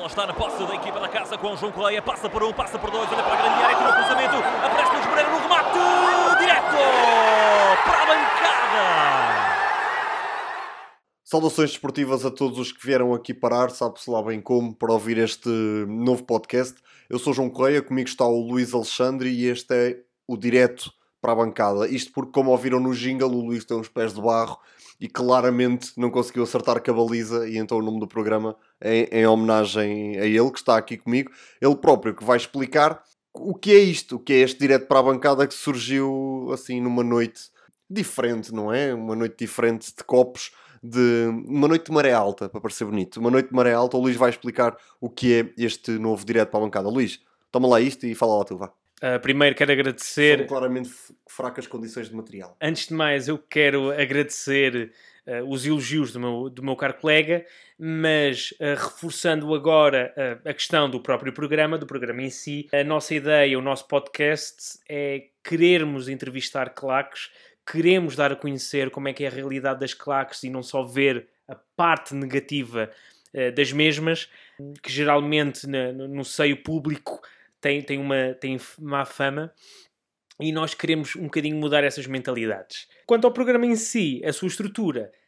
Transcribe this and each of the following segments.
bola está na posse da equipa da casa com João Correia. Passa por um, passa por dois, olha para a grande área, tira o cruzamento. Aparece Luís Moreira no remate. Direto para a bancada. Saudações desportivas a todos os que vieram aqui parar, sabe-se lá bem como, para ouvir este novo podcast. Eu sou João Correia, comigo está o Luís Alexandre e este é o direto para a bancada. Isto porque, como ouviram no jingle, o Luís tem uns pés de barro e claramente não conseguiu acertar com a baliza e então o nome do programa é em homenagem a ele, que está aqui comigo. Ele próprio que vai explicar o que é isto, o que é este direto para a bancada que surgiu assim numa noite diferente, não é? Uma noite diferente de copos, de uma noite de maré alta, para parecer bonito. Uma noite de maré alta, o Luís vai explicar o que é este novo direto para a bancada. Luís, toma lá isto e fala lá tu, vá. Uh, primeiro quero agradecer. São claramente fracas condições de material. Antes de mais, eu quero agradecer uh, os elogios do meu, do meu caro colega, mas uh, reforçando agora a questão do próprio programa, do programa em si, a nossa ideia, o nosso podcast é querermos entrevistar claques, queremos dar a conhecer como é que é a realidade das claques e não só ver a parte negativa das mesmas, que geralmente no, no seio público tem, tem, uma, tem má fama e nós queremos um bocadinho mudar essas mentalidades. Quanto ao programa em si, a sua estrutura eh,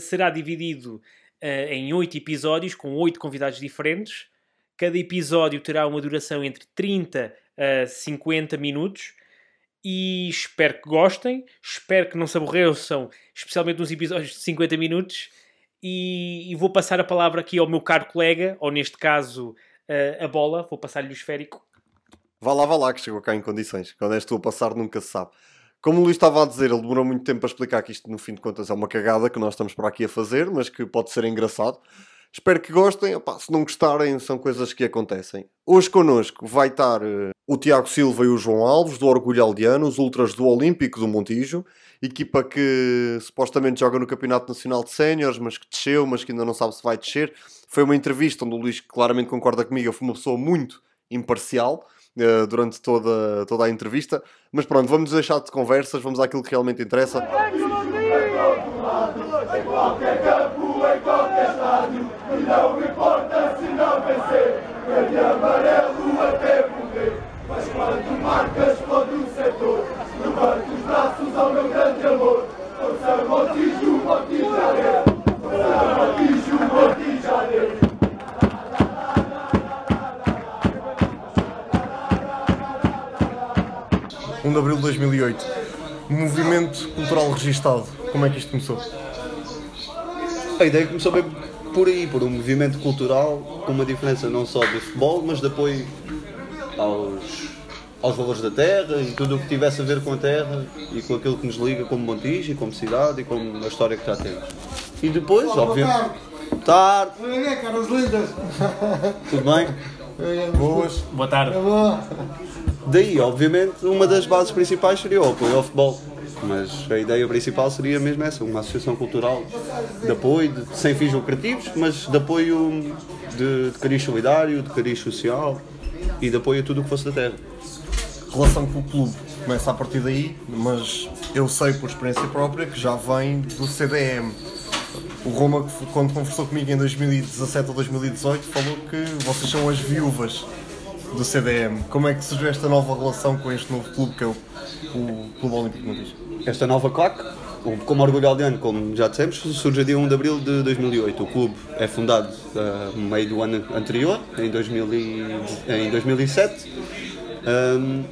será dividido uh, em oito episódios com oito convidados diferentes. Cada episódio terá uma duração entre 30 a 50 minutos e espero que gostem, espero que não se aborreçam, especialmente nos episódios de 50 minutos. E, e vou passar a palavra aqui ao meu caro colega, ou neste caso uh, a bola, vou passar-lhe o esférico. Vá lá, vá lá, que chegou cá em condições. Quando és tu a passar, nunca se sabe. Como o Luís estava a dizer, ele demorou muito tempo a explicar que isto, no fim de contas, é uma cagada que nós estamos para aqui a fazer, mas que pode ser engraçado. Espero que gostem. Opa, se não gostarem, são coisas que acontecem. Hoje connosco vai estar uh, o Tiago Silva e o João Alves, do Orgulho Aldeano, os Ultras do Olímpico do Montijo, equipa que supostamente joga no Campeonato Nacional de Séniores, mas que desceu, mas que ainda não sabe se vai descer. Foi uma entrevista onde o Luís claramente concorda comigo, eu fui uma pessoa muito imparcial. Uh, durante toda, toda a entrevista, mas pronto, vamos deixar de conversas, vamos àquilo que realmente interessa. Mas quando marcas 1 de Abril de 2008. Movimento cultural registado. Como é que isto começou? A ideia começou bem por aí, por um movimento cultural com uma diferença não só do futebol, mas de apoio aos, aos valores da terra e tudo o que tivesse a ver com a terra e com aquilo que nos liga como Montijo e como cidade e como a história que já temos. E depois, obviamente. Tarde. caras lindas. Tudo bem? Boas. Boa tarde. Daí, obviamente, uma das bases principais seria o apoio ao futebol mas a ideia principal seria mesmo essa, uma associação cultural de apoio, de, sem fins lucrativos, mas de apoio de, de cariz solidário, de cariz social e de apoio a tudo o que fosse da terra. Relação com o clube começa a partir daí, mas eu sei por experiência própria que já vem do CDM. O Roma, quando conversou comigo em 2017 ou 2018, falou que vocês são as viúvas do CDM. Como é que surgiu esta nova relação com este novo clube que é o, o Clube Olímpico de Montijo? Esta nova claque, como Orgulho Aldeano, como já dissemos, surge dia 1 de abril de 2008. O clube é fundado uh, no meio do ano anterior, em, 2000 e, em 2007. Um,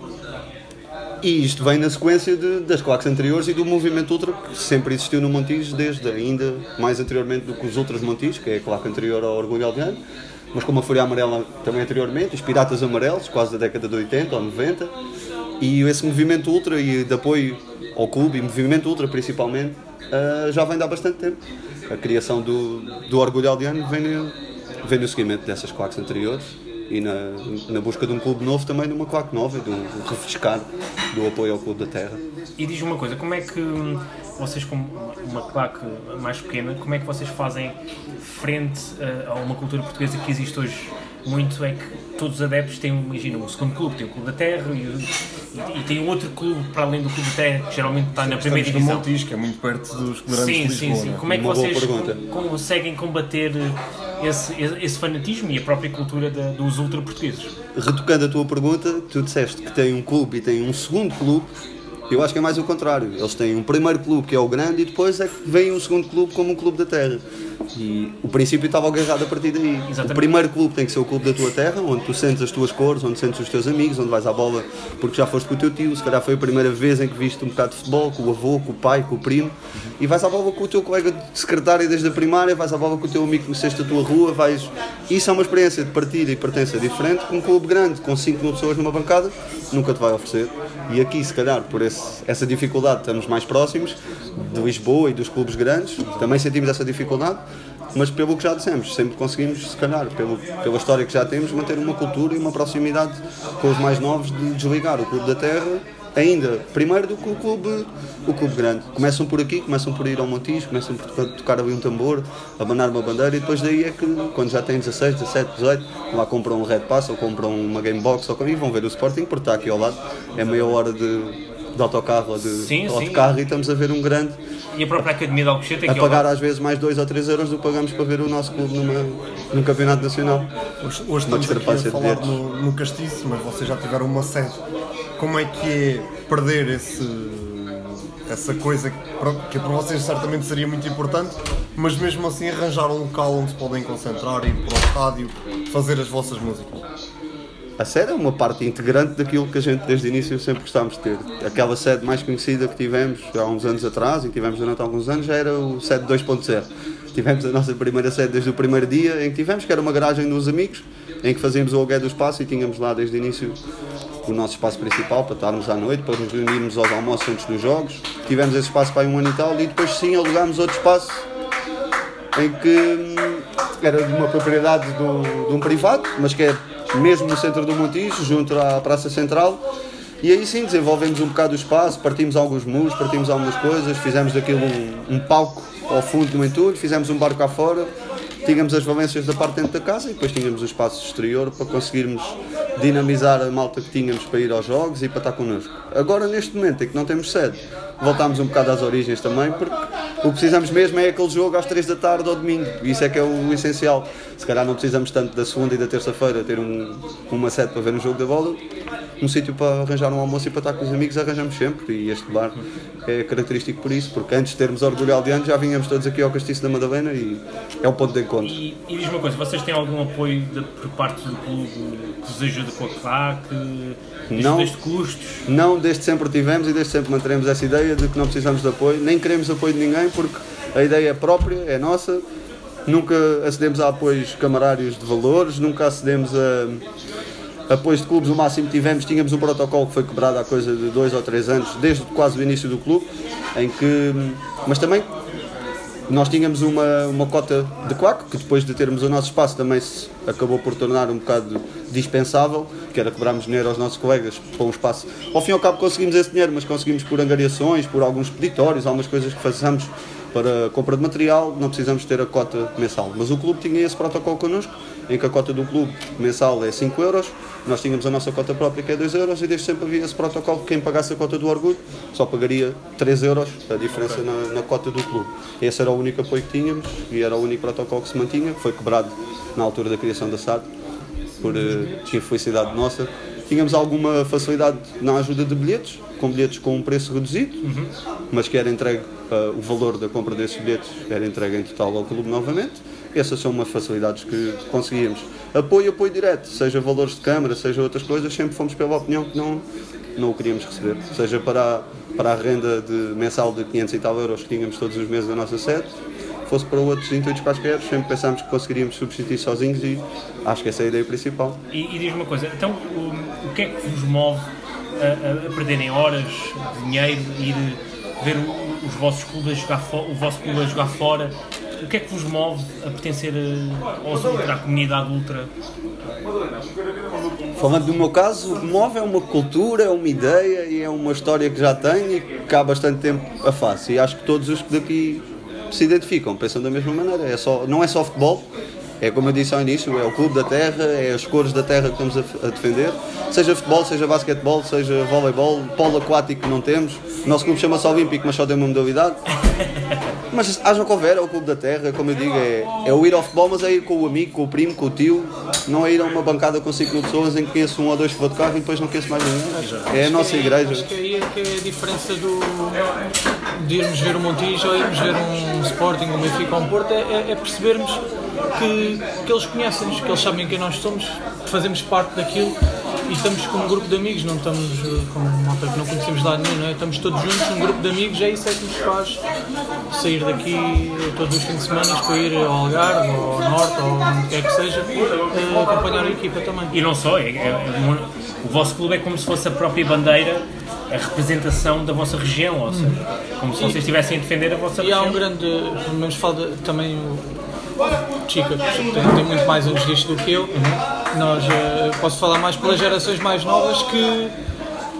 e isto vem na sequência de, das claques anteriores e do movimento ultra que sempre existiu no Montijo, desde ainda mais anteriormente do que os outros Montijo, que é a claque anterior ao Orgulho Aldeano, mas como a Fúria Amarela também anteriormente, os Piratas Amarelos, quase da década de 80 ou 90, e esse movimento ultra e de apoio ao clube, e movimento ultra principalmente, uh, já vem de há bastante tempo. A criação do, do Orgulho Aldeano vem no, vem no seguimento dessas claques anteriores e na, na busca de um clube novo também de uma claque nova, de um, refrescar do apoio ao clube da terra. E diz uma coisa, como é que vocês com uma claque mais pequena, como é que vocês fazem frente a, uma cultura portuguesa que existe hoje muito é que todos os adeptos têm, imagina, um segundo clube, tem o Clube da Terra e, e, e tem um outro clube para além do Clube da Terra, que geralmente está na primeira divisão. no Montijo, que é muito perto dos grandes sim, de Lisboa. Sim, sim, é? Como é que Uma vocês conseguem combater esse, esse fanatismo e a própria cultura da, dos ultra-portugueses. Retocando a tua pergunta, tu disseste que tem um clube e tem um segundo clube. Eu acho que é mais o contrário. Eles têm um primeiro clube que é o grande e depois é que vem um segundo clube como um clube da terra. E o princípio estava agarrado a partir daí. Exatamente. O primeiro clube tem que ser o clube da tua terra, onde tu sentes as tuas cores, onde sentes os teus amigos, onde vais à bola porque já foste com o teu tio, se calhar foi a primeira vez em que viste um bocado de futebol, com o avô, com o pai, com o primo, e vais à bola com o teu colega de secretário desde a primária, vais à bola com o teu amigo que conheceste a tua rua, vais. Isso é uma experiência de partida e pertença diferente que um clube grande, com 5 mil pessoas numa bancada, nunca te vai oferecer. E aqui, se calhar, por esse- essa dificuldade, estamos mais próximos de Lisboa e dos clubes grandes, também sentimos essa dificuldade, mas pelo que já dissemos, sempre conseguimos, se calhar, pelo, pela história que já temos, manter uma cultura e uma proximidade com os mais novos de desligar o Clube da Terra ainda primeiro do que o clube, o clube grande. Começam por aqui, começam por ir ao Montijo, começam por tocar, ali um tambor, abanar uma bandeira e depois daí é que quando já têm 16, 17, 18, lá compram um Red Pass ou compram uma Game Box ou, e vão ver o Sporting porque está aqui ao lado. É meia hora de, de autocarro ou de Sim, sim. autocarro e estamos a ver um grande E a própria Academia de Alcochete a pagar lado. às vezes mais 2 ou 3 euros do que pagamos para ver o nosso clube numa, num campeonato nacional. Hoje, hoje estamos aqui a falar no, no castiço, mas vocês já tiveram uma sede. Como é que é perder esse, essa coisa que para, vocês certamente seria muito importante, mas mesmo assim arranjar um local onde se podem concentrar, ir para o estádio, fazer as vossas músicas? A sede é uma parte integrante daquilo que a gente desde o início sempre gostámos de ter. Aquela sede mais conhecida que tivemos há uns anos atrás e que tivemos durante alguns anos já era o sede 2.0. Tivemos a nossa primeira sede desde o primeiro dia em que tivemos, que era uma garagem dos amigos, em que fazíamos o aluguer do espaço e tínhamos lá desde o início o nosso espaço principal para estarmos à noite, para nos reunirmos aos almoços antes dos jogos. Tivemos esse espaço para um ano e tal e depois sim alugámos outro espaço em que hum, era de uma propriedade do, de um privado, mas que é mesmo no centro do Montijo, junto à Praça Central. E aí sim desenvolvemos um bocado o espaço, partimos alguns muros, partimos algumas coisas, fizemos daquilo um, um palco ao fundo do entulho, fizemos um barco cá fora, tínhamos as valências da parte dentro da casa e depois tínhamos o espaço exterior para conseguirmos dinamizar a malta que tínhamos para ir aos jogos e para estar connosco. Agora, neste momento em que não temos sede, voltámos um bocado às origens também, porque o que precisamos mesmo é aquele jogo às 3 da tarde ou domingo, e isso é que é o essencial. Se calhar não precisamos tanto da segunda e da terça-feira ter um, uma sede para ver um jogo da bola, um sítio para arranjar um almoço e para estar com os amigos arranjamos sempre, e este bar é característico por isso, porque antes de termos orgulho aldeano já vínhamos todos aqui ao Castiço da Madalena e é o ponto de encontro. E, e diz uma coisa, vocês têm algum apoio de- por parte do clube que vos ajuda com a claque, Não. desde custos? Não, desde sempre tivemos e desde sempre manteremos essa ideia de que não precisamos de apoio, nem queremos apoio de ninguém, porque a ideia é própria, é nossa. Nunca acedemos a apoios camarários de valores, nunca acedemos a apoios de clubes. O máximo que tivemos, tínhamos um protocolo que foi quebrado há coisa de dois ou três anos, desde quase o início do clube, em que. Mas também nós tínhamos uma, uma cota de quaco, que depois de termos o nosso espaço também se acabou por tornar um bocado dispensável, que era cobrarmos dinheiro aos nossos colegas para um espaço. Ao fim e ao cabo conseguimos esse dinheiro, mas conseguimos por angariações, por alguns peditórios, algumas coisas que façamos para compra de material, não precisamos ter a cota mensal. Mas o clube tinha esse protocolo connosco, em que a cota do clube mensal é 5 euros, nós tínhamos a nossa cota própria que é 2 euros e desde sempre havia esse protocolo que quem pagasse a cota do orgulho só pagaria 3 euros, a diferença na, na cota do clube. Esse era o único apoio que tínhamos e era o único protocolo que se mantinha, foi quebrado na altura da criação da SAD, por eh, infelicidade nossa. Tínhamos alguma facilidade na ajuda de bilhetes, com bilhetes com um preço reduzido, mas que era entregue, eh, o valor da compra desses bilhetes era entregue em total ao clube novamente. Essas são umas facilidades que conseguíamos. Apoio, apoio direto, seja valores de câmara, seja outras coisas, sempre fomos pela opinião que não, não o queríamos receber. Seja para a, para a renda de, mensal de 500 e tal euros que tínhamos todos os meses da nossa sede, fosse para outros intuitos quaisquer, sempre pensámos que conseguiríamos substituir sozinhos e acho que essa é a ideia principal. E, e diz uma coisa, então o, o que é que vos move a, a- a perderem horas, dinheiro, ir ver os vossos clubes a jogar o vosso clube a jogar fora? O que é que vos move a pertencer a- aos ultra, à comunidade ultra? Falando do meu caso, o que move é uma cultura, é uma ideia e é uma história que já tenho e que há bastante tempo a faço. E acho que todos os que daqui se identificam, pensam da mesma maneira. É só, não é só futebol, é como eu disse ao início, é o clube da terra, é as cores da terra que estamos a, a defender. Seja futebol, seja basquetebol, seja voleibol, polo aquático que não temos. O nosso clube chama-se Olímpico, mas só tem uma modalidade. Mas haja houver, é o clube da terra, como eu digo, é, é o ir ao futebol, mas é ir com o amigo, com o primo, com o tio, não é ir a uma bancada com 5 mil pessoas em que conheço um ou dois que vou de carro e depois não conheço mais ninguém. É a nossa igreja. Acho que aí é que é a diferença do, de irmos ver o Montijo ou irmos ver um Sporting, um Benfica ou um Porto, é, é- é percebermos que, que eles conhecem-nos, que eles sabem quem nós somos, que fazemos parte daquilo e estamos com um grupo de amigos, não estamos eh, com uma malta que não conhecemos lado nenhum, não é? estamos todos juntos, um grupo de amigos, é isso é que nos faz sair daqui todos os fins de semana para ir ao Algarve, ou ao Norte, ou onde quer que seja, eh, acompanhar a equipa também. E não só, é, é- é o vosso clube é como se fosse a própria bandeira, a representação da vossa região, ou seja, como se vocês estivessem a defender a vossa E há região. um grande, pelo menos fala de- também o Chica, que tem, tem muito mais anos disto do que eu. Nós, eh, posso falar mais pelas gerações mais novas que,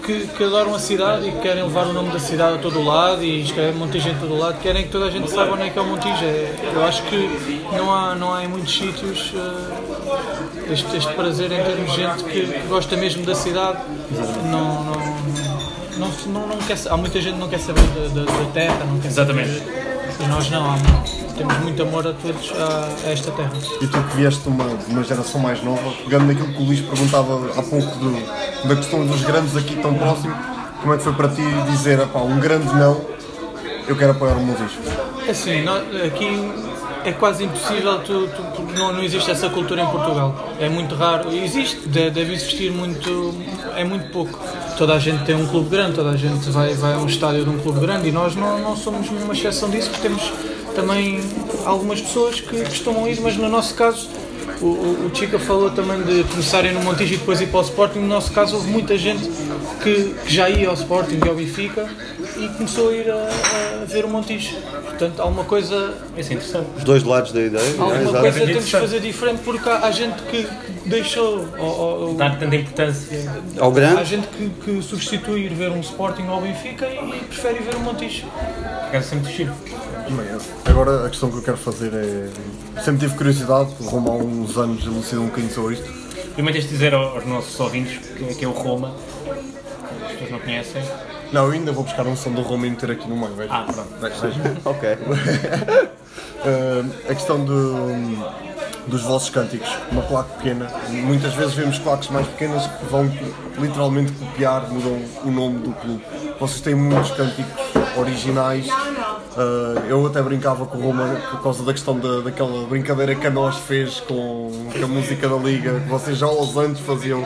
que, que adoram a cidade e que querem levar o nome da cidade a todo o lado e escrevem Montijo em todo o lado, querem que toda a gente saiba onde é que é o Montijo. É, eu acho que não há, não há em muitos sítios eh, este, este prazer em termos de gente que, que gosta mesmo da cidade. Não, não, não, não, não quer, há muita gente que não quer saber da, da- da terra, não quer Exatamente. saber. E nós não, temos muito amor a todos a, a esta terra. E tu que vieste de uma, uma geração mais nova, pegando naquilo que o Luís perguntava há pouco do- da questão dos grandes aqui tão próximo, como é que foi para ti dizer, "Epá, um grande não, eu quero apoiar o Montijo? Assim, nó- aqui é quase impossível, tu, tu- porque não, não existe essa cultura em Portugal. É muito raro. Existe, de- deve existir muito, é muito pouco. Toda a gente tem um clube grande, toda a gente vai, vai a um estádio de um clube grande e nós não, não somos uma exceção disso, porque temos também algumas pessoas que costumam ir, mas no nosso caso. O, o, o Chica falou também de começarem no Montijo e depois ir para o Sporting. No nosso caso, houve muita gente que, que já ia ao Sporting e ao Benfica e começou a ir a, a ver o Montijo. Portanto, há uma coisa Isso é interessante. Os dois lados da ideia. Alguma é, exato. coisa temos de fazer diferente porque há, há gente que, que deixou, ou, ou- Dá tanta importância. Ao há grande, gente que, que substitui ir ver um Sporting ou Benfica e, e prefere ir ver um Montijo. Quero sempre giro. Agora a questão que eu quero fazer é. Sempre tive curiosidade, o Roma há uns anos elucidou um bocadinho sobre isto. Primeiro tens de dizer ao- aos nossos ouvintes que, é- que é o Roma, que as pessoas não conhecem. Não, eu ainda vou buscar um som do Roma e meter aqui no meio, veja. Ah, pronto. Ok. Uh, a questão do- dos vossos cânticos, uma claque pequena, muitas vezes vemos claques mais pequenas que vão literalmente copiar, mudam o nome do clube. Vocês têm muitos cânticos originais. Uh, eu até brincava com o Roma por causa da questão da, daquela brincadeira que a nós fez com, com a música da Liga, que vocês já aos anos faziam,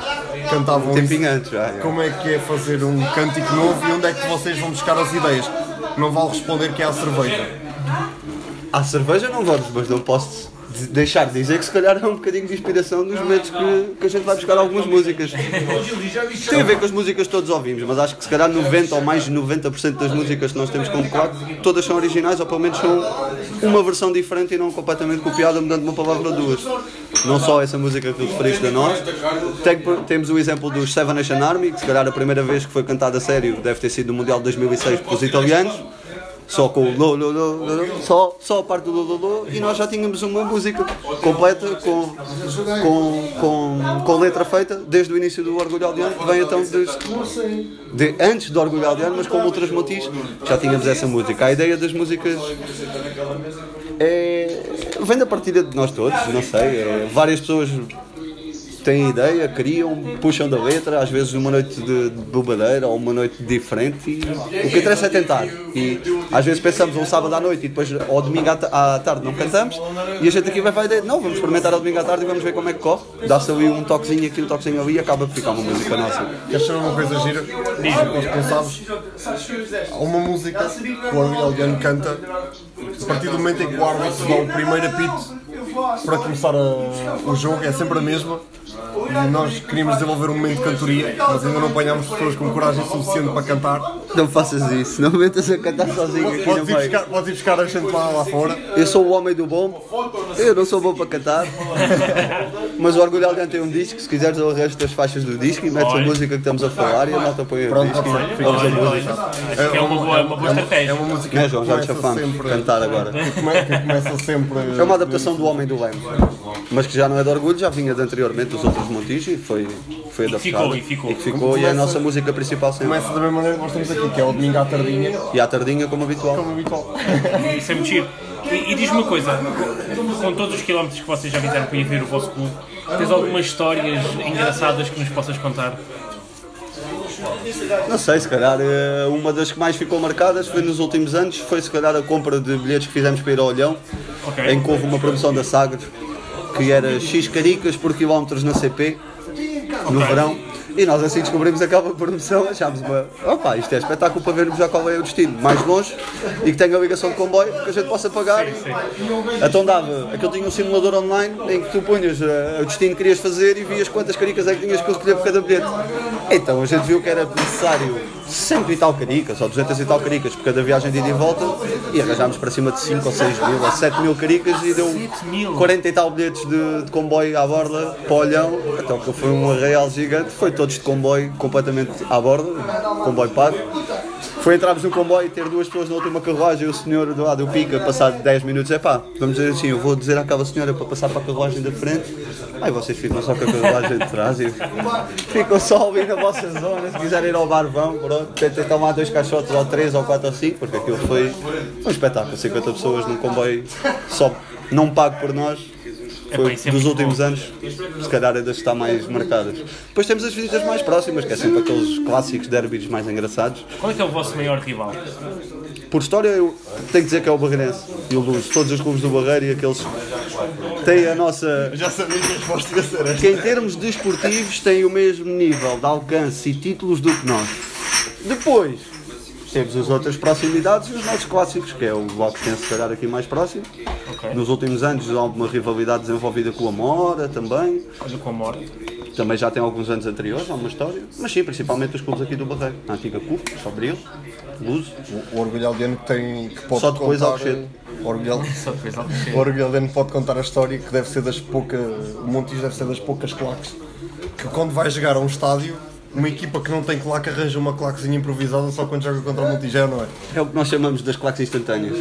cantavam Um tempinho antes já. já. Como é que é fazer um cântico novo e onde é que vocês vão buscar as ideias? Não vale responder que é a cerveja. À cerveja não vamos, mas não posso de- deixar de dizer que se calhar é um bocadinho de inspiração nos momentos que, que a gente vai buscar algumas músicas. Tem a ver com as músicas que todos ouvimos, mas acho que se calhar 90 ou mais de 90% das músicas que nós temos como quadro, todas são originais ou pelo menos são uma versão diferente e não completamente copiada, mudando uma palavra ou duas. Não só essa música que referiste a nós, tem- temos o exemplo dos Seven Nation Army, que se calhar a primeira vez que foi cantada a sério deve ter sido no Mundial de 2006 pelos italianos só com o lo, lo, lo, lo, lo, só, só a parte do lo, lo, lo, e nós já tínhamos uma música completa com, com, com, com letra feita desde o início do Orgulho Aldeano, que vem então desde, de, antes do Orgulho Aldeano, mas com outras motis, já tínhamos essa música. A ideia das músicas é, vem da partilha de nós todos, não sei, é, várias pessoas têm ideia, criam, puxam da letra, às vezes uma noite de, de bobadeira ou uma noite diferente e o que interessa é tentar. E às vezes pensamos um sábado à noite e depois ao domingo à, à tarde não cantamos e a gente aqui vai, vai ideia, não, vamos experimentar ao domingo à tarde e vamos ver como é que corre. Dá-se ali um toquezinho aqui, um toquezinho ali e acaba por ficar uma música nossa. Queres saber uma coisa gira? Pensámos, há uma música que o Aldeano canta, a partir do momento em que o árbitro dá o primeiro apito para começar a- o jogo, é sempre a mesma. E nós queríamos desenvolver um momento de cantoria, mas ainda não apanhámos pessoas com coragem suficiente para cantar. Não faças isso, não me metas a cantar sozinho aqui Podes ir buscar, podes ir buscar a gente lá, lá fora. Eu sou o homem do bom, eu não sou bom para cantar, mas o Orgulho Aldeano tem um disco, se quiseres eu arranjo das faixas do disco e metes a música que estamos a falar e a nota põe o Pronto, disco e a música. É uma boa, uma boa É estratégia. uma música é, que começa sempre. cantar agora. que começa sempre. É uma adaptação do Homem do Leme. mas que já não é de orgulho, já vinha de anteriormente dos outros Montijo e foi, foi que ficou, e ficou. E ficou, e é a nossa música principal sempre. Começa da mesma maneira que nós temos aqui, que é o domingo à tardinha, E à tardinha, como habitual. como habitual. Isso é muito giro. E, e diz-me uma coisa, com, com todos os quilómetros que vocês já fizeram para ir ver o vosso clube, tens algumas histórias engraçadas que nos possas contar? Não sei, se calhar eh, uma das que mais ficou marcadas foi nos últimos anos, foi se calhar a compra de bilhetes que fizemos para ir ao Olhão, Ok. em que houve uma promoção da Sagres, que era X caricas por quilómetros na CP, no verão. E nós assim descobrimos aquela promoção, achámos uma. Opa, isto é espetáculo para vermos já qual é o destino mais longe e que tenha ligação de comboio que a gente possa pagar. Então dava, aquilo tinha um simulador online em que tu punhas eh, o destino que querias fazer e vias quantas caricas é que tinhas que recolher por cada bilhete. Então a gente viu que era necessário 100 e tal caricas ou 200 e tal caricas por cada viagem de ida e volta e arranjámos para cima de 5 ou 6 mil ou 7 mil caricas e deu 40 e tal bilhetes de, de comboio à borda para o Olhão. Então que foi um arraial gigante, foi todos de comboio completamente à borda, comboio pago. Foi entrarmos no comboio e ter duas pessoas na última carruagem o senhor do lado do pica, passado 10 minutos, é pá, vamos dizer assim, eu vou dizer àquela senhora para passar para a carruagem da frente, aí vocês ficam só com a carruagem de trás e ficam só ali na vossa zona, se quiserem ir ao bar vão, pronto, tentem tomar dois caixotes ou três ou quatro ou cinco, porque aquilo foi um espetáculo, 50 pessoas num comboio só não pago por nós. Epá, Foi é dos últimos bom. anos, se calhar é das que está mais marcadas. Depois temos as visitas mais próximas, que é sempre aqueles clássicos derbys mais engraçados. Qual é que é o vosso maior rival? Por história, eu tenho que dizer que é o Barreirense e o Luz. Todos os clubes do Barreiro e aqueles têm a nossa. Já sabia que a resposta ia ser esta. que em termos desportivos têm o mesmo nível de alcance e títulos do que nós. Depois, temos as outras proximidades e os nossos clássicos, que é o Bloco que tem se calhar aqui mais próximo. Nos últimos anos há alguma rivalidade desenvolvida com a Mora também. Olha com a morte. Também já tem alguns anos anteriores, há uma história. Mas sim, principalmente os clubes aqui do Barreiro. A antiga CUF, Sobril, Luz. O Orgulho Aldeano que tem que pode Só depois contar, Alcochete. o Orgulho, Só depois algo o Orgulho Aldeano pode contar a história que deve ser das poucas. O Montijo deve ser das poucas claques que quando vai jogar a um estádio, uma equipa que não tem claque arranja uma claquezinha improvisada só quando joga contra o Montijo, não é? É o que nós chamamos das claques instantâneas.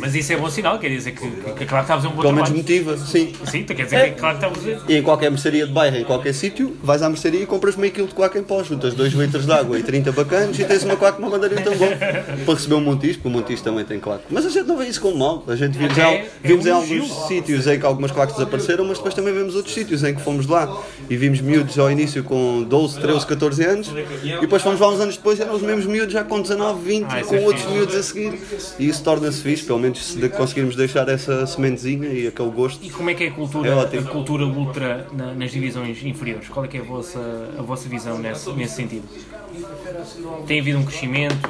Mas isso é bom sinal, quer dizer que, que claro que está a fazer um bom Pelo menos motiva, sim. Sim, quer dizer que claro que está a fazer. E em qualquer mercearia de bairro, em qualquer sítio, vais à mercearia e compras meio quilo de claque em pó, juntas 2 litros de água e 30 bacanos e tens uma claque com uma bandeirinha tão bom para receber um montijo, porque o montijo também tem claque. Mas a gente não vê isso como mal. A gente vimos, É, em, é vimos um em alguns elogio. sítios em que algumas claques desapareceram, mas depois também vemos outros sítios em que fomos lá e vimos miúdos ao início com 12, 13, 14 anos e depois fomos lá uns anos depois e eram os mesmos miúdos já com 19, 20 Ah, com é outros fixe. miúdos a seguir. E isso torna-se fixe, pelo menos se conseguirmos deixar essa sementezinha e aquele gosto. E como é que é a cultura, É a cultura ultra na- nas divisões inferiores? Qual é que é a vossa, a vossa visão nesse, nesse sentido? Tem havido um crescimento?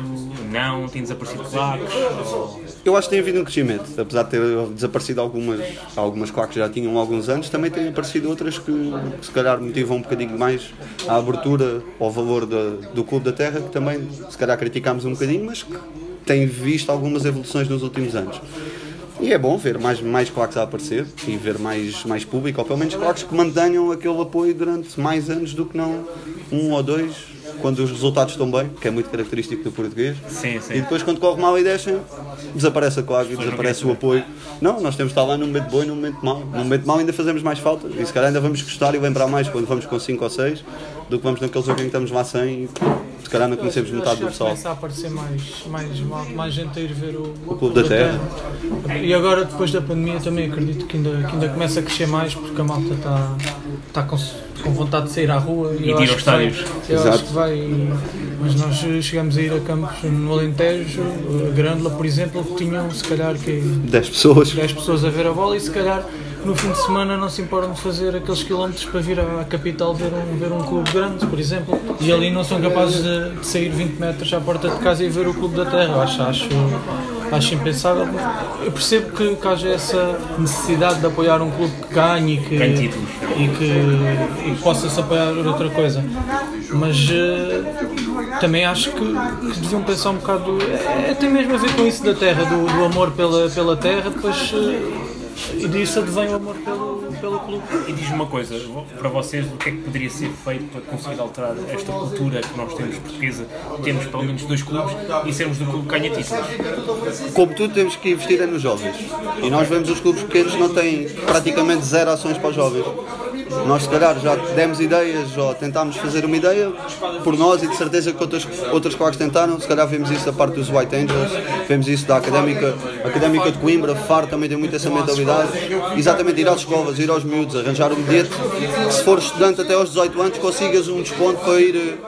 Não? Tem desaparecido claques? Ou- Eu acho que tem havido um crescimento, apesar de ter desaparecido algumas, algumas claques que já tinham alguns anos, também têm aparecido outras que, se calhar motivam um bocadinho mais a abertura ao valor da- do Clube da Terra, que também se calhar criticámos um bocadinho, mas que tem visto algumas evoluções nos últimos anos. E é bom ver mais, mais claques a aparecer e ver mais, mais público, ou pelo menos claques que mantenham aquele apoio durante mais anos do que não um ou dois, quando os resultados estão bem, que é muito característico do português. Sim, sim. E depois quando corre mal e deixam, desaparece a claque, desaparece o apoio. Não, nós temos de estar lá num momento bom e num momento mau. Num momento mau ainda fazemos mais falta. E se calhar ainda vamos gostar e lembrar mais quando vamos com 5 ou 6 do que vamos naquele jogo em que estamos lá sem e calhar não conhecemos metade do pessoal. começa a aparecer mais, mais, mais gente a ir ver o, o Clube da Terra. E agora, depois da pandemia, também acredito que ainda, que ainda começa a crescer mais porque a malta está está com, com vontade de sair à rua. E eu acho aos que vai- estádios. Eu Exato. acho que vai. Mas nós chegamos a ir a campos no Alentejo, a Grândola, por exemplo, que tinham se calhar que 10 pessoas. 10 pessoas a ver a bola e se calhar no fim de semana não se importam de fazer aqueles quilómetros para vir à capital ver um, ver um clube grande, por exemplo, e ali não são capazes de, de sair 20 metros à porta de casa e ver o clube da terra. Acho, acho, acho impensável. Eu percebo que, que haja essa necessidade de apoiar um clube que ganhe e que, e que, e que possa-se apoiar outra coisa. Mas eh, também acho que, que deviam pensar um bocado. É, tem mesmo a ver com isso da terra, do, do amor pela, pela terra, depois. E disso advém o amor pelo, pelo clube. E diz-me uma coisa, para vocês, o que é que poderia ser feito para conseguir alterar esta cultura que nós temos portuguesa, temos pelo menos dois clubes e sermos do clube que ganha títulos? Como tudo, temos que investir é nos jovens. E nós vemos os clubes pequenos não têm praticamente zero ações para os jovens. Nós, se calhar, já demos ideias ou tentámos fazer uma ideia por nós e de certeza que outras, outras claques tentaram. Se calhar vemos isso da parte dos White Angels, vemos isso da Académica, Académica de Coimbra, Faro também tem muito essa mentalidade. Exatamente, ir às escolas, ir aos miúdos, arranjar um bilhete se for estudante até aos 18 anos consigas um desconto para ir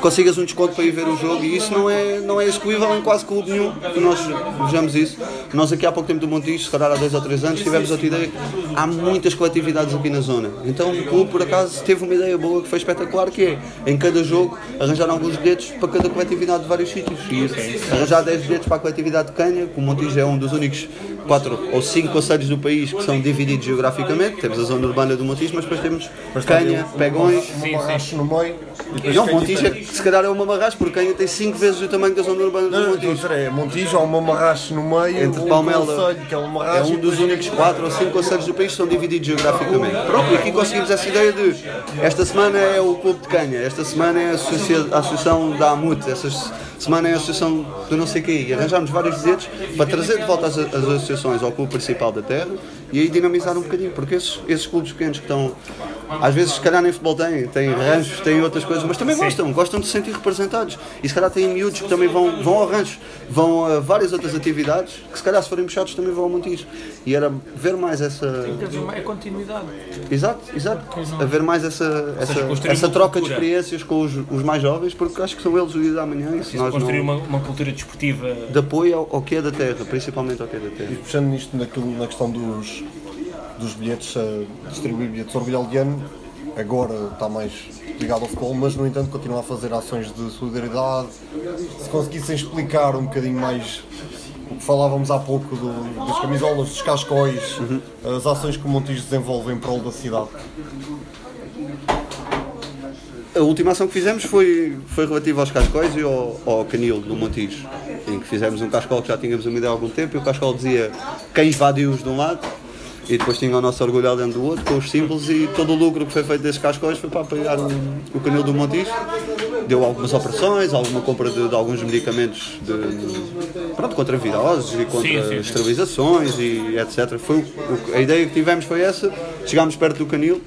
consigas um desconto para ir ver o jogo e isso não é, não é execuível em quase clube nenhum que nós vejamos isso. Nós aqui há pouco tempo do Montijo, se calhar há dois ou três anos, tivemos outra ideia. Há muitas coletividades aqui na zona. Então o clube por acaso teve uma ideia boa que foi espetacular que é em cada jogo arranjar alguns bilhetes para cada coletividade de vários sítios. E arranjar 10 bilhetes para a coletividade de Canha, que o Montijo é um dos únicos quatro ou cinco conselhos do país que são divididos geograficamente. Temos a zona urbana do Montijo, mas depois temos Canha, Pegões. Um no meio. e Não, Montijo é, tem- se calhar é uma marrasca, porque Canha tem 5 vezes o tamanho da zona urbana do não, Montijo. dizer, é Montijo, há uma marrache no meio, Entre um Palmela- conselho, que é uma É um dos únicos 4 ou 5 conselhos do país que são divididos geograficamente. Pronto, e aqui conseguimos essa ideia de esta semana é o Clube de Canha, esta semana é a, associa- a Associação da AMUT, esta semana a Associação do não sei quê. E arranjámos vários bilhetes para trazer de volta as, as associações ao Clube Principal da Terra e aí dinamizar um bocadinho, porque esses, esses clubes pequenos que estão. Às vezes, se calhar, nem futebol têm, têm ranchos, têm outras coisas, mas também gostam, gostam de se sentir representados. E se calhar têm miúdos que também vão, vão ao rancho, vão a várias outras atividades, que se calhar, se forem puxados, também vão ao Montijo. E era ver mais essa. É continuidade. Exato, exato. Haver mais essa, essa, essa troca de experiências com os, os mais jovens, porque acho que são eles o dia da manhã e se nós Construir não, uma, uma cultura desportiva de apoio ao, ao que é da terra, principalmente ao que é da terra. E puxando nisto naquilo, na questão dos, dos bilhetes, eh, distribuir bilhetes, o Orgulho de ano agora está mais ligado ao futebol, mas no entanto continua a fazer ações de solidariedade. Se conseguissem explicar um bocadinho mais o que falávamos há pouco do- das camisolas, dos cascóis, as ações que o Montijo desenvolve em prol da cidade. A última ação que fizemos foi, foi relativa aos cascóis e ao, ao canil do Montijo, em que fizemos um cascol que já tínhamos uma ideia há algum tempo e o cascol dizia cães vadios de um lado e depois tinha o nosso orgulho dentro do outro com os símbolos e todo o lucro que foi feito desses cascóis foi para apoiar o, o canil do Montijo. Deu algumas operações, alguma compra de, de alguns medicamentos de, pronto, contra viroses e contra Sim, esterilizações e etc. Foi o- a ideia que tivemos foi essa, chegámos perto do canil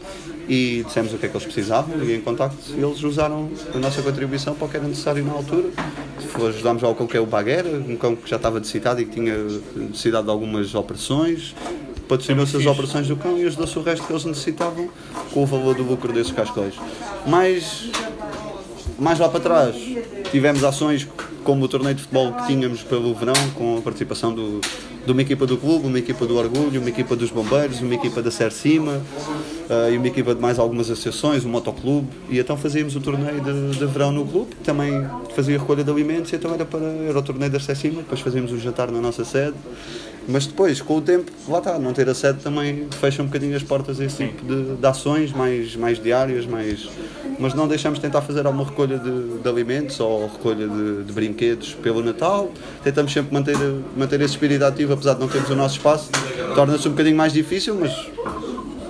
e dissemos o que é que eles precisavam e em contacto eles usaram a nossa contribuição para o que era necessário na altura. Ajudámos ao cão que é o Baguera, um cão que já estava necessitado e que tinha necessidade de algumas operações. Patrocinou-se as operações do cão e ajudou-se o resto que eles necessitavam com o valor do lucro desses cascóis. Mas mais lá para trás tivemos ações como o torneio de futebol que tínhamos pelo verão, com a participação do, de uma equipa do clube, uma equipa do Orgulho, uma equipa dos Bombeiros, uma equipa da Ser Cima eh, e uma equipa de mais algumas associações, um motoclube. E então fazíamos o torneio de, de verão no clube, que também fazia recolha de alimentos e então era, para, era o torneio da Ser Cima, depois fazíamos o jantar na nossa sede. Mas depois, com o tempo, lá está, não ter a sede também fecha um bocadinho as portas a esse tipo de, de ações mais, mais diárias, mais, mas não deixamos de tentar fazer alguma recolha de, de alimentos ou recolha de, de brinquedos pelo Natal. Tentamos sempre manter, manter esse espírito ativo, apesar de não termos o nosso espaço. Torna-se um bocadinho mais difícil, mas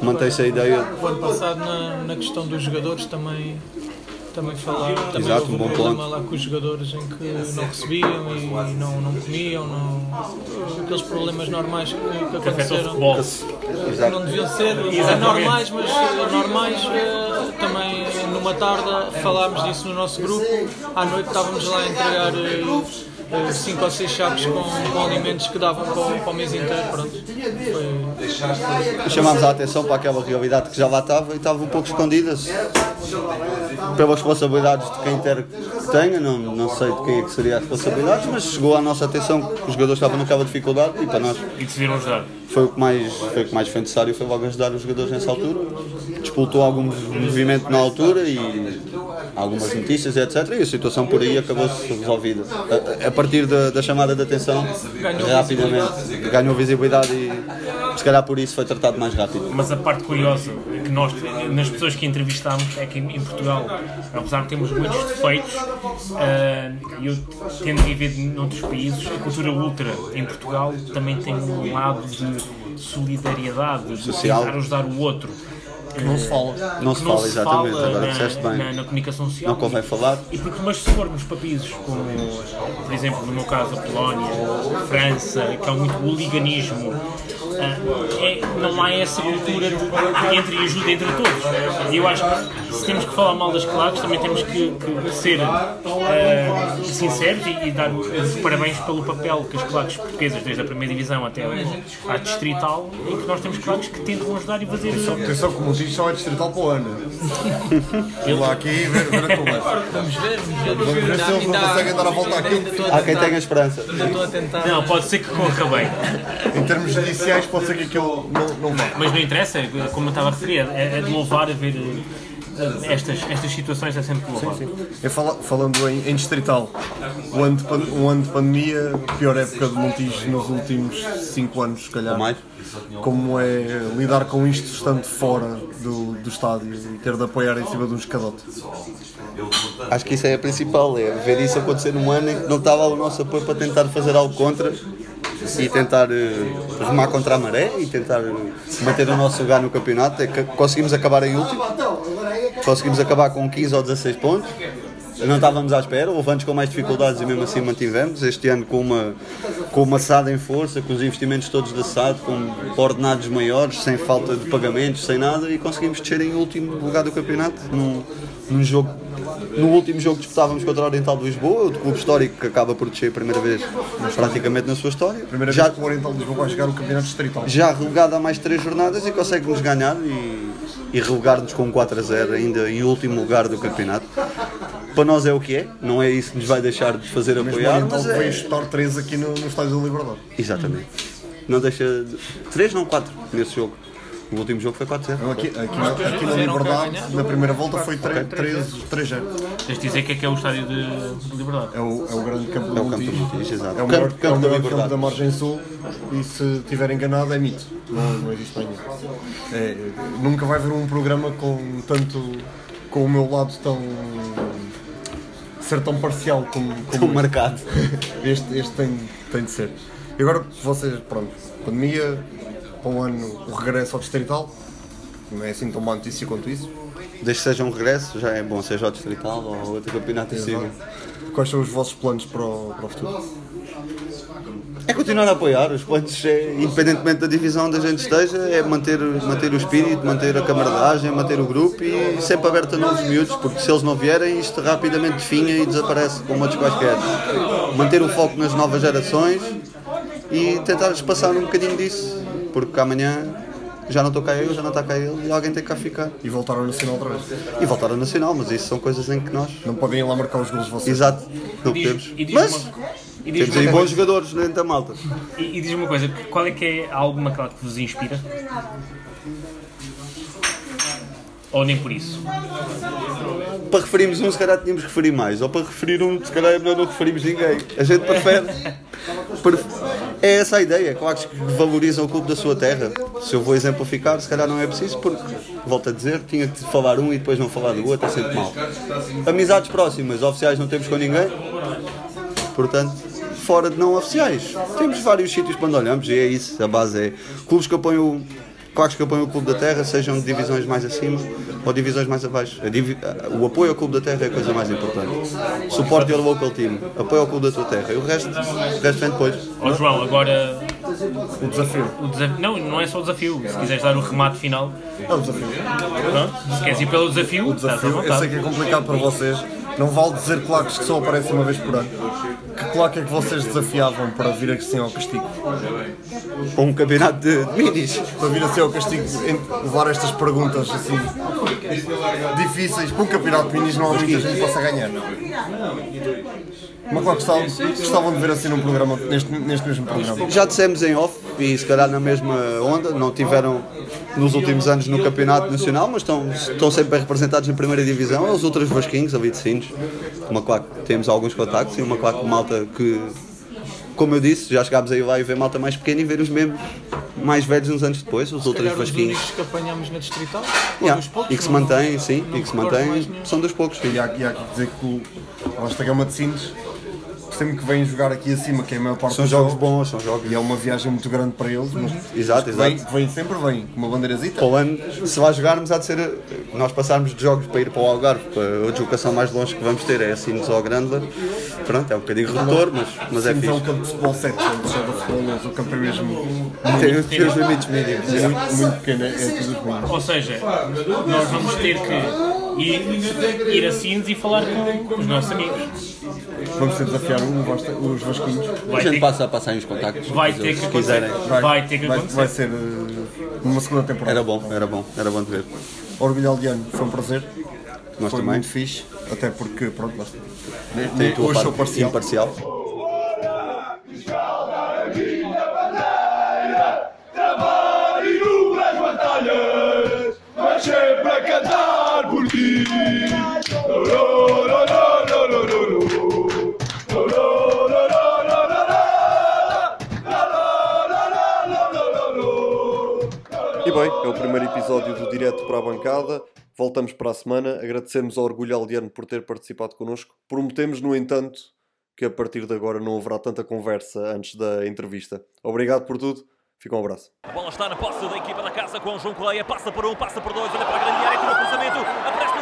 mantém-se a ideia. O ano passado, na, na questão dos jogadores, também, também falaram. Também Exato, um bom problema lá com os jogadores em que não recebiam e não, não comiam, não, aqueles problemas normais que, que que aconteceram. futebol. Não deviam ser normais, mas eh, normais eh, também numa tarde falámos disso no nosso grupo. À noite estávamos lá a entregar 5 ou 6 sacos com, com alimentos que davam para, o- para o mês inteiro. Pronto. Foi, Chamámos a atenção para aquela realidade que já lá estava e estava um pouco escondida pelas responsabilidades de quem quer que tenha, não, não sei de quem é que seria as responsabilidades, mas chegou à nossa atenção que os jogadores estavam naquela dificuldade e para nós E decidiram ajudar. foi o que mais foi, o que mais foi necessário, foi logo ajudar os jogadores nessa altura. Despoltou algum movimento na altura e algumas notícias, etc. E a situação por aí acabou-se resolvida. A, a partir da, da chamada de atenção, Ganhou rapidamente ganhou visibilidade e se calhar por isso foi tratado mais rápido. Mas a parte curiosa que nós, nas pessoas que entrevistámos, é que em Portugal, apesar de termos muitos defeitos, ah, eu tendo vivido noutros países, a cultura ultra em Portugal também tem um lado de de solidariedade, de Social. tentar ajudar o outro. não se fala. Não se que fala, exatamente, fala agora na, disseste bem. Na, na comunicação social. Não convém falar. E porque, mas se formos para países como, por exemplo, no meu caso, a Polónia, a França, que há muito hooliganismo, é, não há essa cultura de, entre e ajuda entre todos. E eu acho que se temos que falar mal das claques, também temos que, que ser ah, sinceros e, e dar os parabéns pelo papel que as claques portuguesas, desde a primeira divisão até à distrital, em que nós temos claques que tentam ajudar e fazer. Atenção que o Montijo só é distrital para o ano. Eu lá aqui ver, ver a conversa. Vamos ver, vamos ver. Vamos ver se eles não conseguem dar a volta àquilo. A Há quem tenha esperança. A. Não, pode ser que corra bem. Em termos judiciais, pode ser que aquilo não, não vá. Mas não interessa, como eu estava a referir, é, é de louvar a ver eh, estas, estas situações, é sempre de louvar. Eu fala- falando em, em distrital, o ano, de, pan- um ano de pandemia, pior época do Montijo nos últimos 5 anos, se calhar. Mais. Como é lidar com isto estando fora do, do estádio e ter de apoiar em cima de um escadote. Acho que isso é a principal, é ver isso acontecer num ano em que não estava o nosso apoio para tentar fazer algo contra e tentar eh, remar contra a maré e tentar eh, manter o nosso lugar no campeonato. É conseguimos acabar em último, conseguimos acabar com 15 ou 16 pontos. Não estávamos à espera, houve anos com mais dificuldades e mesmo assim mantivemos. Este ano com uma, com uma SAD em força, com os investimentos todos da SAD, com ordenados maiores, sem falta de pagamentos, sem nada, e conseguimos descer em último lugar do campeonato, num, num jogo no último jogo disputávamos contra o Oriental de Lisboa, outro clube histórico que acaba por descer a primeira vez praticamente na sua história. Primeira já, vez que o Oriental de Lisboa vai jogar o campeonato distrital. já relegado há mais três jornadas e consegue-nos ganhar e, e relegar-nos com um 4 a 0 ainda em último lugar do campeonato. Para nós é o que é, não é isso que nos vai deixar de fazer Mesmo o apoiar, Oriental mas é... chutar 3 aqui no, no estádio da Liberdade. Exatamente. Não deixa... De... Três não, quatro nesse jogo. O último jogo foi 4 a 0 Aqui, aqui, na- aqui na Liberdade, na primeira volta foi 3 3-0. Tens de dizer que é que é o estádio de, de Liberdade. É o, é o grande campo do É o campo exato. É o Campo- maior, campo é o da Liberdade. campo da margem sul e se estiver enganado é mito. Não, não existe ainda. É, nunca vai haver um programa com tanto com o meu lado tão ser tão parcial como, como marcado. este, este tem, tem de ser. E agora vocês, pronto, pandemia, para um ano o regresso ao distrital, não é assim tão má notícia quanto isso. Desde que seja um regresso, já é bom, seja o Distrital ou outro campeonato em cima. Quais são os vossos planos para o, para o futuro? É continuar a apoiar os planos, é, independentemente da divisão onde a gente esteja, é manter, manter o espírito, manter a camaradagem, manter o grupo e sempre aberto a novos miúdos, porque se eles não vierem, isto rapidamente definha e desaparece como outros quaisquer. Manter o foco nas novas gerações e tentar espaçar um bocadinho disso, porque amanhã já não estou cá eu, já não está cá ele e alguém tem que cá ficar. E voltar ao Nacional outra vez. E voltar ao Nacional, mas isso são coisas em que nós. Não podem ir lá marcar os gols vocês. Exato, não Diz- podemos. e diz Mas uma, e diz temos aí bons jogadores dentro da malta. e, e diz uma coisa, qual é que é alguma claque que vos inspira? Ou nem por isso? para referirmos um, se calhar tínhamos que referir mais. Ou para referir um, se calhar é melhor não referirmos ninguém. A gente prefere. pref- É essa a ideia. Claro que valorizam o clube da sua terra. Se eu vou exemplificar, se calhar não é preciso, porque, volto a dizer, tinha que falar um e depois não falar do outro, é sempre mal. Amizades próximas, oficiais não temos com ninguém. Portanto, fora de não oficiais, temos vários sítios para onde olhamos e é isso. A base é clubes que apoiam claques que apoiam o Clube da Terra, sejam de divisões mais acima ou divisões mais abaixo. O apoio ao Clube da Terra é a coisa mais importante. Suporte your local team, apoio ao Clube da tua terra. E o resto, o resto vem depois. Ó João, agora O desafio. o desafio. Não, não é só o desafio. Se quiseres dar o remate final, É o desafio. pronto. Se queres ir pelo desafio, à desafio. Eu sei que é complicado para vocês. Não vale dizer claques que só aparecem uma vez por ano. Que claque é que vocês desafiavam para vir assim ao castigo? Para um campeonato de, minis. Para vir assim ao castigo, levar estas perguntas assim difíceis. Para um campeonato de minis não há muita gente que possa ganhar. Uma claque gostavam, gostavam de ver assim num programa, neste, neste mesmo programa. Já dissemos em off e se calhar na mesma onda, não tiveram nos últimos anos no campeonato nacional, mas estão, estão sempre bem representados na primeira divisão, é os outros vasquinhos ali de Sines. Uma claque que temos alguns contactos e uma claque de malta que, como eu disse, já chegámos aí lá e ver malta mais pequena e ver os membros mais velhos uns anos depois, os outros os vasquinhos. únicos que apanhamos na distrital. Yeah, poucos, E que se não- mantêm, sim, não e que se nenhum. são dos poucos. E há, e há que dizer que o, esta gama de Sines sempre que vêm jogar aqui acima, que é a maior parte São dos jogos bons, são jogos. E é uma viagem muito grande para eles, mas Exato, mas vem, exato. vem, sempre vem, com uma bandeirazita. Para o ano, se lá jogarmos, há de ser. Nós passarmos de jogos para ir para o Algarve, para a deslocação mais longe que vamos ter é assim ao Grandler. Pronto, é um bocadinho redutor, mas, mas é Sim, é um fixe. campo de futebol 7, onde joga futebol 11, o campo é mesmo Tem, tem os limites mínimos. é. muito, muito pequeno, é tudo os mínimos. Ou seja, nós vamos ter que ir, ir a Sines e falar com os nossos amigos. Vamos ter de desafiar Vasta- os Vasquinhos. A Vai gente ter, passa a passar aí os contactos. vai se ter que acontecer. quiserem. Vai ter que vai, acontecer. vai ser eh, uma segunda temporada. Era bom, era bom, era bom de ver. Orgulho Aldeano, foi um prazer. Nós foi também. muito fixe, até porque, pronto, lá está. A Hoje sou parcial. imparcial. Episódio do Direto para a Bancada. Voltamos para a semana. Agradecemos ao Orgulho Aldeano por ter participado connosco. Prometemos, no entanto, que a partir de agora não haverá tanta conversa antes da entrevista. Obrigado por tudo. Fica um abraço. A bola está na posse da equipa da casa com o João Correia. Passa por um, passa por dois, olha para a grande área, tira o cruzamento, aparece